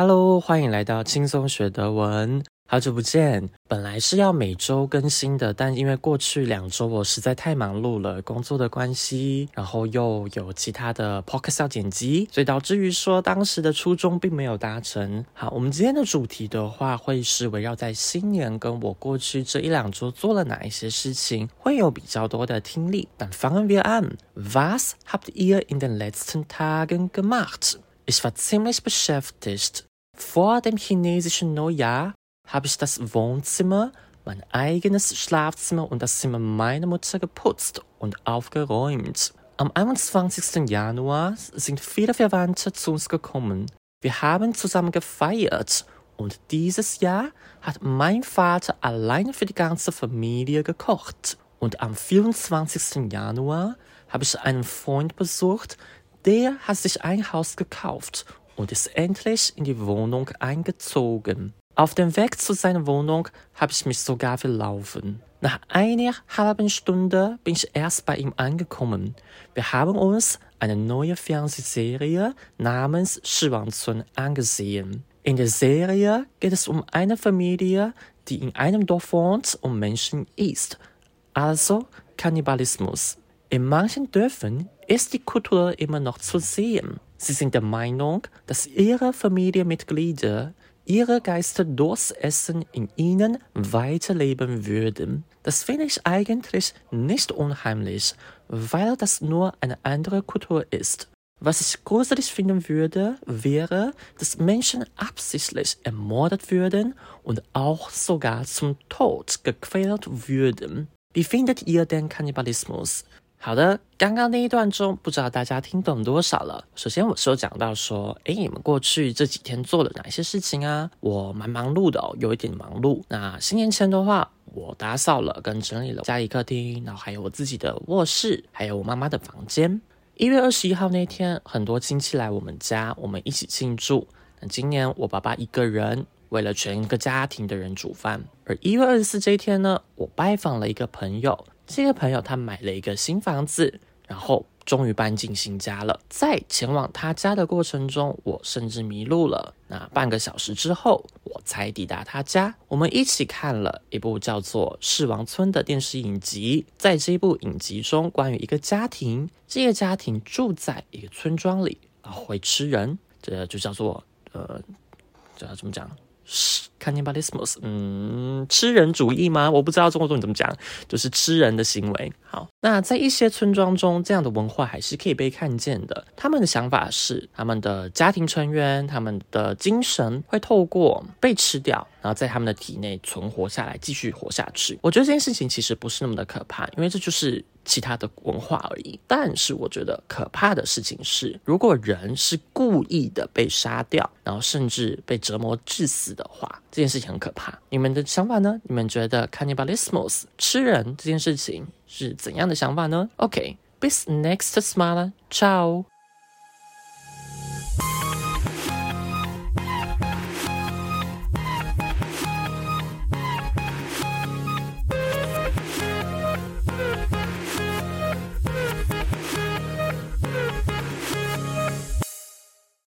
Hello，欢迎来到轻松学德文。好久不见，本来是要每周更新的，但因为过去两周我实在太忙碌了，工作的关系，然后又有其他的 podcast 要剪辑，所以导致于说当时的初衷并没有达成。好，我们今天的主题的话，会是围绕在新年跟我过去这一两周做了哪一些事情，会有比较多的听力。但 fangen wir an，Was habt ihr in den letzten Tagen gemacht？Ich war ziemlich beschäftigt vor dem chinesischen Neujahr. habe ich das Wohnzimmer, mein eigenes Schlafzimmer und das Zimmer meiner Mutter geputzt und aufgeräumt. Am 21. Januar sind viele Verwandte zu uns gekommen. Wir haben zusammen gefeiert und dieses Jahr hat mein Vater allein für die ganze Familie gekocht. Und am 24. Januar habe ich einen Freund besucht, der hat sich ein Haus gekauft und ist endlich in die Wohnung eingezogen. Auf dem Weg zu seiner Wohnung habe ich mich sogar verlaufen. Nach einer halben Stunde bin ich erst bei ihm angekommen. Wir haben uns eine neue Fernsehserie namens Shiwangzun angesehen. In der Serie geht es um eine Familie, die in einem Dorf wohnt und Menschen isst. Also Kannibalismus. In manchen Dörfern ist die Kultur immer noch zu sehen. Sie sind der Meinung, dass ihre Familienmitglieder ihre Geister durchs Essen in ihnen weiterleben würden. Das finde ich eigentlich nicht unheimlich, weil das nur eine andere Kultur ist. Was ich gruselig finden würde, wäre, dass Menschen absichtlich ermordet würden und auch sogar zum Tod gequält würden. Wie findet ihr den Kannibalismus? 好的，刚刚那一段中，不知道大家听懂多少了。首先，我是有讲到说，诶，你们过去这几天做了哪些事情啊？我蛮忙碌的哦，有一点忙碌。那新年前的话，我打扫了跟整理了家里客厅，然后还有我自己的卧室，还有我妈妈的房间。一月二十一号那天，很多亲戚来我们家，我们一起庆祝。那今年我爸爸一个人为了全个家庭的人煮饭。而一月二十四这一天呢，我拜访了一个朋友。这个朋友他买了一个新房子，然后终于搬进新家了。在前往他家的过程中，我甚至迷路了。那半个小时之后，我才抵达他家。我们一起看了一部叫做《世王村》的电视影集。在这部影集中，关于一个家庭，这个家庭住在一个村庄里，会吃人，这就叫做呃，这要怎么讲是？cannibalismus，嗯，吃人主义吗？我不知道中国中文怎么讲，就是吃人的行为。好，那在一些村庄中，这样的文化还是可以被看见的。他们的想法是，他们的家庭成员，他们的精神会透过被吃掉，然后在他们的体内存活下来，继续活下去。我觉得这件事情其实不是那么的可怕，因为这就是其他的文化而已。但是我觉得可怕的事情是，如果人是故意的被杀掉，然后甚至被折磨致死的话，这件事情很可怕。你们的想法呢？你们觉得 cannibalismus 吃人这件事情？是怎样的想法呢？OK，bis next smile，ciao。